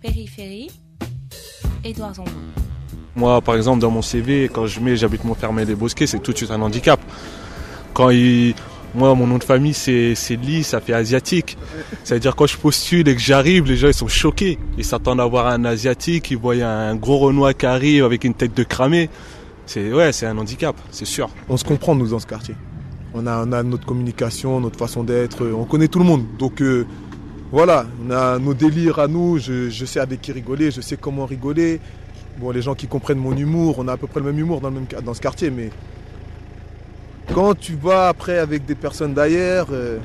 Périphérie, Édouard Zambon. Moi, par exemple, dans mon CV, quand je mets j'habite Montfermeil des Bosquets, c'est tout de suite un handicap. Quand il... Moi, mon nom de famille, c'est Lee, ça fait asiatique. C'est-à-dire, quand je postule et que j'arrive, les gens, ils sont choqués. Ils s'attendent à voir un asiatique, ils voient un gros Renoir qui arrive avec une tête de cramé. C'est ouais, c'est un handicap, c'est sûr. On se comprend, nous, dans ce quartier. On a, on a notre communication, notre façon d'être, on connaît tout le monde. Donc, euh, voilà, on a nos délires à nous, je, sais avec qui rigoler, je sais comment rigoler. Bon, les gens qui comprennent mon humour, on a à peu près le même humour dans, le même, dans ce quartier, mais quand tu vas après avec des personnes d'ailleurs, euh,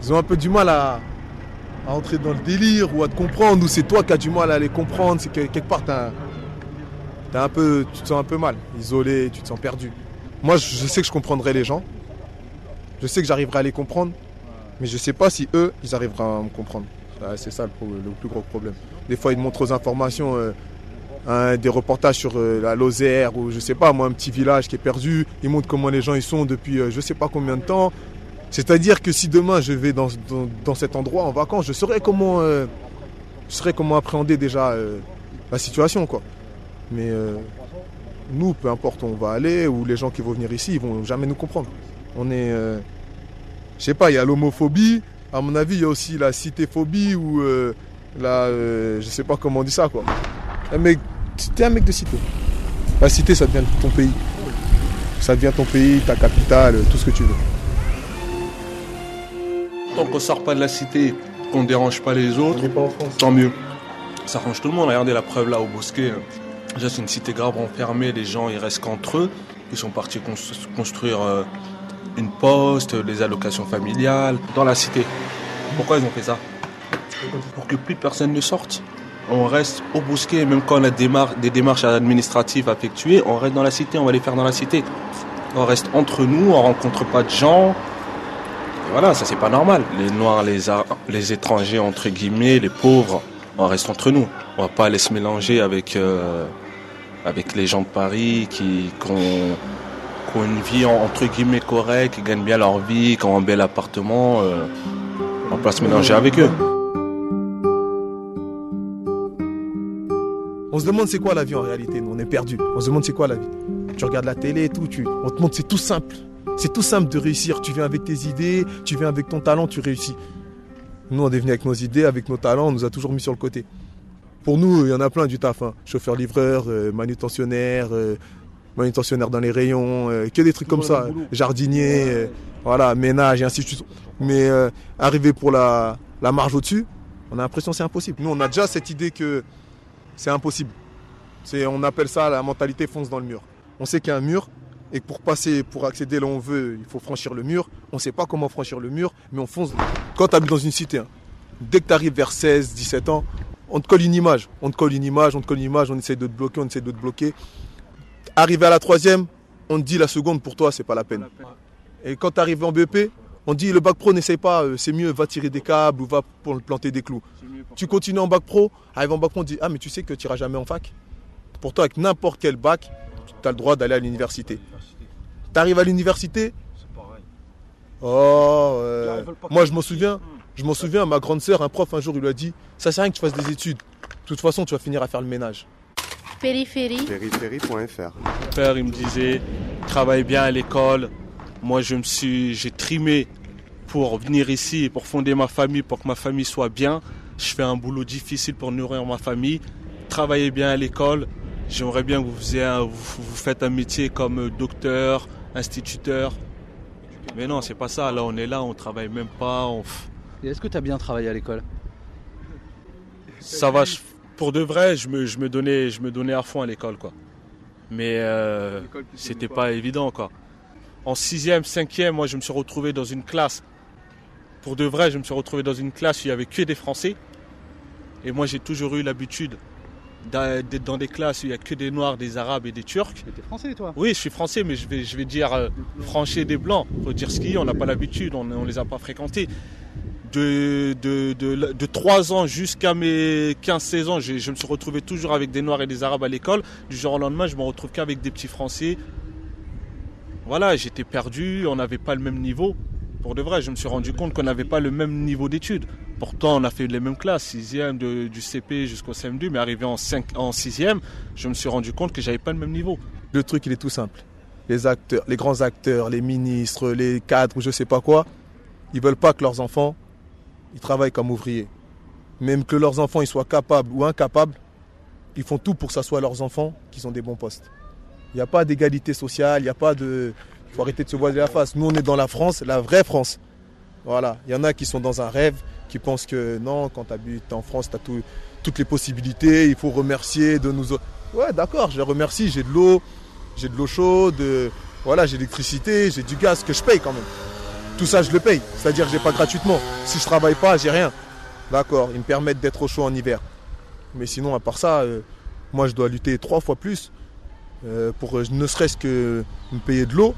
ils ont un peu du mal à, entrer dans le délire ou à te comprendre, ou c'est toi qui as du mal à les comprendre, c'est que quelque part as, as un peu, tu te sens un peu mal, isolé, tu te sens perdu. Moi, je sais que je comprendrai les gens, je sais que j'arriverai à les comprendre, mais je ne sais pas si eux, ils arriveront à me comprendre. C'est ça le, plus gros problème. Des fois, ils montrent aux informations euh, un, des reportages sur euh, la Lozère ou je sais pas, moi, un petit village qui est perdu. Ils montrent comment les gens ils sont depuis euh, je sais pas combien de temps. C'est-à-dire que si demain je vais dans, dans, dans, cet endroit en vacances, je saurais comment, comment appréhender déjà la situation. Quoi. Mais nous, peu importe où on va aller, ou les gens qui vont venir ici, ils vont jamais nous comprendre. On est. je sais pas, il y a l'homophobie, à mon avis, il y a aussi la citéphobie ou euh, la. Euh, je sais pas comment on dit ça quoi. Mais t'es un mec de cité. La cité, ça devient ton pays. Ça devient ton pays, ta capitale, tout ce que tu veux. Tant qu'on sort pas de la cité, qu'on ne dérange pas les autres, pas tant mieux. Ça arrange tout le monde. Regardez la preuve là au Bosquet. Déjà, c'est une cité grave enfermée. Les gens, ils restent qu'entre eux. Ils sont partis construire. Euh, une poste, des allocations familiales dans la cité. Pourquoi ils ont fait ça Pour que plus personne ne sorte. On reste au bousquet, même quand on a des, démarches administratives à effectuer, on reste dans la cité, on va les faire dans la cité. On reste entre nous, on rencontre pas de gens. Voilà, ça c'est pas normal. Les noirs, les, les étrangers, entre guillemets, les pauvres, on reste entre nous. On va pas aller se mélanger avec, euh, les gens de Paris qui ont une vie entre guillemets correcte, qui gagnent bien leur vie, qui ont un bel appartement, euh, on peut se mélanger avec eux. On se demande c'est quoi la vie en réalité, nous on est perdu. On se demande c'est quoi la vie. Tu regardes la télé et tout, tu, on te montre c'est tout simple. C'est tout simple de réussir. Tu viens avec tes idées, tu viens avec ton talent, tu réussis. Nous on est venu avec nos idées, avec nos talents, on nous a toujours mis sur le côté. Pour nous, il y en a plein du taf. Hein. Chauffeur-livreur, euh, manutentionnaire, euh, manutentionnaire dans les rayons, euh, que des trucs comme ça, jardinier, euh, voilà, ménage et ainsi de suite. Mais euh, arriver pour la, la marge au-dessus, on a l'impression que c'est impossible. Nous, on a déjà cette idée que c'est impossible. C'est, on appelle ça la mentalité fonce dans le mur. On sait qu'il y a un mur et que pour passer, pour accéder là où on veut, il faut franchir le mur. On ne sait pas comment franchir le mur, mais on fonce. Quand tu habites dans une cité, hein, dès que tu arrives vers 16, 17 ans, on te colle une image. On te colle une image, on te colle une image, on essaie de te bloquer, on essaie de te bloquer. Arrivé à la troisième, on te dit la seconde pour toi, c'est pas la peine. Et quand tu arrives en BEP, on dit le bac pro, n'essaye pas, c'est mieux, va tirer des câbles ou va planter des clous. Tu continues en bac pro, arrive en bac pro, on dit ah mais tu sais que tu iras jamais en fac. Pour toi, avec n'importe quel bac, tu as le droit d'aller à l'université. Tu arrives à l'université, oh, euh, moi je m'en souviens, je m'en souviens, ma grande sœur, un prof un jour, il lui a dit ça sert à rien que tu fasses des études. De toute façon, tu vas finir à faire le ménage. Périphérie. Périphérie.fr. Mon père, il me disait, travaille bien à l'école. Moi, je me suis, j'ai trimé pour venir ici, pour fonder ma famille, pour que ma famille soit bien. Je fais un boulot difficile pour nourrir ma famille. Travaillez bien à l'école. J'aimerais bien que vous, faisiez un, vous, vous faites un métier comme docteur, instituteur. Mais non, c'est pas ça. Là, on est là, on travaille même pas. On... Et est-ce que tu as bien travaillé à l'école? Ça va. Je pour de vrai, je me, je me, donnais, je me donnais à fond à l'école, quoi. Mais euh, c'était pas évident, quoi. En sixième, cinquième, moi, je me suis retrouvé dans une classe. Pour de vrai, je me suis retrouvé dans une classe où il y avait que des Français. Et moi, j'ai toujours eu l'habitude d'être dans des classes où il n'y a que des Noirs, des Arabes et des Turcs. Tu es français, toi? Oui, je suis français, mais je vais, je vais dire euh, franchir des Blancs. Faut dire ce qu'il y a, on n'a pas l'habitude, on ne les a pas fréquentés de, de, de, de 3 ans jusqu'à mes 15-16 ans, je, me suis retrouvé toujours avec des Noirs et des Arabes à l'école. Du jour au lendemain, je me retrouve qu'avec des petits Français. Voilà, j'étais perdu, on n'avait pas le même niveau. Pour de vrai, je me suis rendu compte qu'on n'avait pas le même niveau d'études. Pourtant, on a fait les mêmes classes, 6e du CP jusqu'au CM2, mais arrivé en, 5, en 6e, je me suis rendu compte que j'avais pas le même niveau. Le truc, il est tout simple. Les acteurs, les grands acteurs, les ministres, les cadres, je sais pas quoi, ils veulent pas que leurs enfants, ils travaillent comme ouvriers. Même que leurs enfants, ils soient capables ou incapables, ils font tout pour que ça soit leurs enfants qui ont des bons postes. Il n'y a pas d'égalité sociale, il n'y a pas de... Il faut arrêter de se voiler la face. Nous, on est dans la France, la vraie France. Voilà. Il y en a qui sont dans un rêve, qui pensent que non, quand tu habites en France, tu as toutes les possibilités, il faut remercier de nous... Ouais, d'accord, je les remercie, j'ai de l'eau, j'ai de l'eau chaude, voilà, j'ai l'électricité, j'ai du gaz que je paye quand même. Tout ça, je le paye. C'est-à-dire que j'ai pas gratuitement. Si je travaille pas, j'ai rien. D'accord, ils me permettent d'être au chaud en hiver. Mais sinon, à part ça, euh, moi, je dois lutter trois fois plus euh, pour euh, ne serait-ce que me payer de l'eau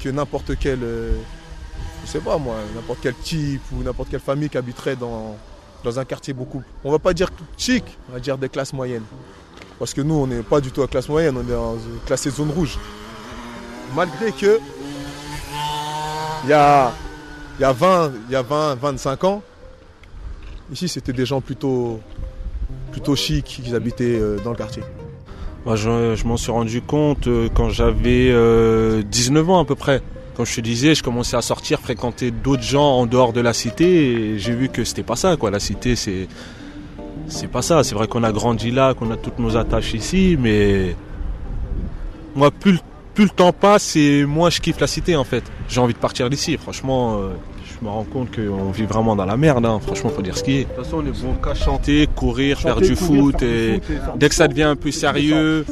que n'importe quel, je sais pas moi, n'importe quel type ou n'importe quelle famille qui habiterait dans, un quartier beaucoup. On va pas dire chic, on va dire des classes moyennes. Parce que nous, on n'est pas du tout à classe moyenne, on est classé zone rouge. Malgré que il y a, il y a 20, il y a 20, 25 ans, ici c'était des gens plutôt, plutôt chics qui habitaient euh, dans le quartier. Moi, je, m'en suis rendu compte euh, quand j'avais 19 euh, ans à peu près. Comme je te disais, je commençais à sortir, fréquenter d'autres gens en dehors de la cité et j'ai vu que c'était pas ça quoi. La cité c'est c'est pas ça. C'est vrai qu'on a grandi là, qu'on a toutes nos attaches ici, mais moi, plus, plus le temps passe et moins je kiffe la cité en fait. J'ai envie de partir d'ici. Franchement, euh, je me rends compte qu'on vit vraiment dans la merde. Hein. Franchement, faut dire ce qui est. De toute façon, on est bon qu'à chanter, courir, faire du foot. et dès que ça devient un peu sérieux,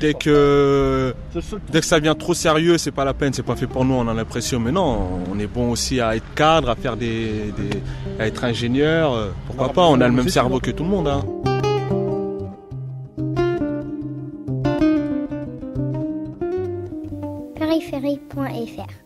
dès que dès que ça devient trop sérieux, c'est pas la peine, c'est pas fait pour nous. On a l'impression, mais non, on est bon aussi à être cadre, à faire des, à être ingénieur. Pourquoi pas On a le même cerveau que tout le monde. Hein. périphérie.fr